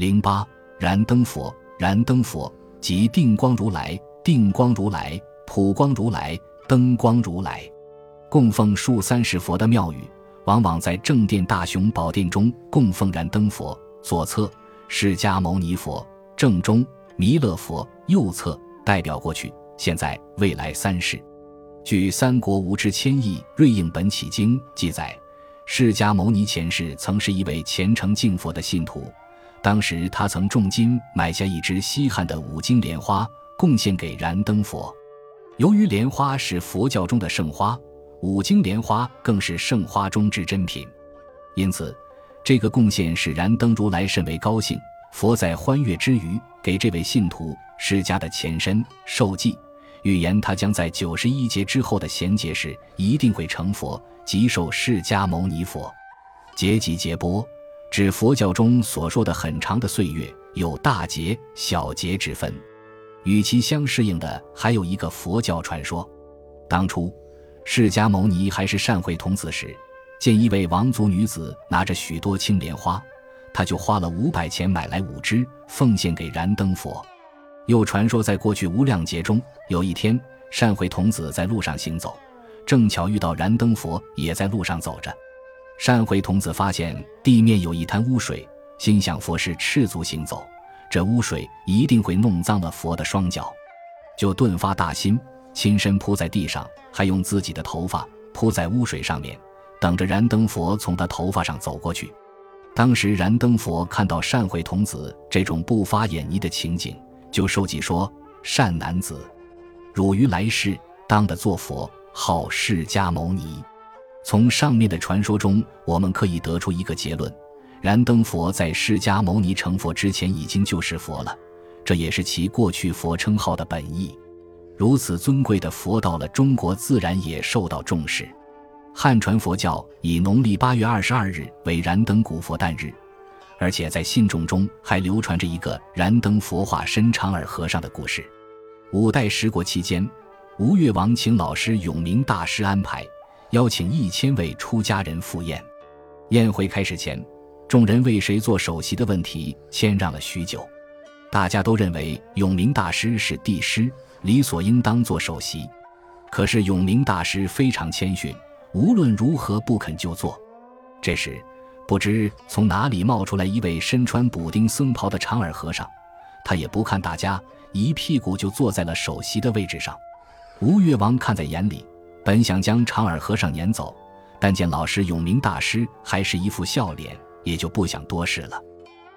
零八燃灯佛，燃灯佛即定光如来，定光如来，普光如来，灯光如来。供奉数三十佛的庙宇，往往在正殿大雄宝殿中供奉燃灯佛，左侧释迦牟尼佛，正中弥勒佛，右侧代表过去、现在、未来三世。据《三国无知千亿瑞应本起经》记载，释迦牟尼前世曾是一位虔诚敬佛的信徒。当时他曾重金买下一支稀罕的五金莲花，贡献给燃灯佛。由于莲花是佛教中的圣花，五金莲花更是圣花中之珍品，因此这个贡献使燃灯如来甚为高兴。佛在欢悦之余，给这位信徒释迦的前身受记，预言他将在九十一劫之后的贤劫时一定会成佛，即受释迦牟尼佛。劫即劫波。指佛教中所说的很长的岁月，有大劫、小劫之分。与其相适应的还有一个佛教传说：当初释迦牟尼还是善慧童子时，见一位王族女子拿着许多青莲花，他就花了五百钱买来五只，奉献给燃灯佛。又传说，在过去无量劫中，有一天善慧童子在路上行走，正巧遇到燃灯佛也在路上走着。善慧童子发现地面有一滩污水，心想佛是赤足行走，这污水一定会弄脏了佛的双脚，就顿发大心，亲身扑在地上，还用自己的头发扑在污水上面，等着燃灯佛从他头发上走过去。当时燃灯佛看到善慧童子这种不发眼泥的情景，就受记说：“善男子，汝于来世当得做佛，号释迦牟尼。”从上面的传说中，我们可以得出一个结论：燃灯佛在释迦牟尼成佛之前已经就是佛了，这也是其过去佛称号的本意。如此尊贵的佛，到了中国自然也受到重视。汉传佛教以农历八月二十二日为燃灯古佛诞日，而且在信众中还流传着一个燃灯佛化身长耳和尚的故事。五代十国期间，吴越王请老师永明大师安排。邀请一千位出家人赴宴。宴会开始前，众人为谁做首席的问题谦让了许久。大家都认为永明大师是帝师，理所应当做首席。可是永明大师非常谦逊，无论如何不肯就坐。这时，不知从哪里冒出来一位身穿补丁僧袍的长耳和尚，他也不看大家，一屁股就坐在了首席的位置上。吴越王看在眼里。本想将长耳和尚撵走，但见老师永明大师还是一副笑脸，也就不想多事了。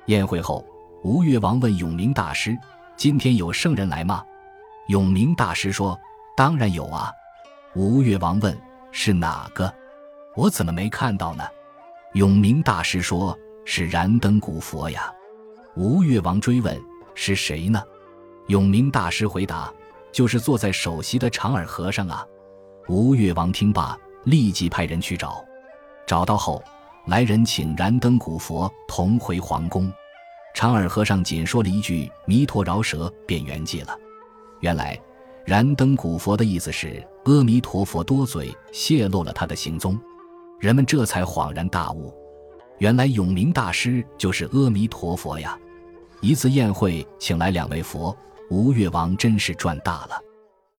宴会后，吴越王问永明大师：“今天有圣人来吗？”永明大师说：“当然有啊。”吴越王问：“是哪个？我怎么没看到呢？”永明大师说：“是燃灯古佛呀。”吴越王追问：“是谁呢？”永明大师回答：“就是坐在首席的长耳和尚啊。”吴越王听罢，立即派人去找。找到后，来人请燃灯古佛同回皇宫。长耳和尚仅说了一句“弥陀饶舌”，便圆寂了。原来，燃灯古佛的意思是阿弥陀佛多嘴，泄露了他的行踪。人们这才恍然大悟，原来永明大师就是阿弥陀佛呀！一次宴会请来两位佛，吴越王真是赚大了。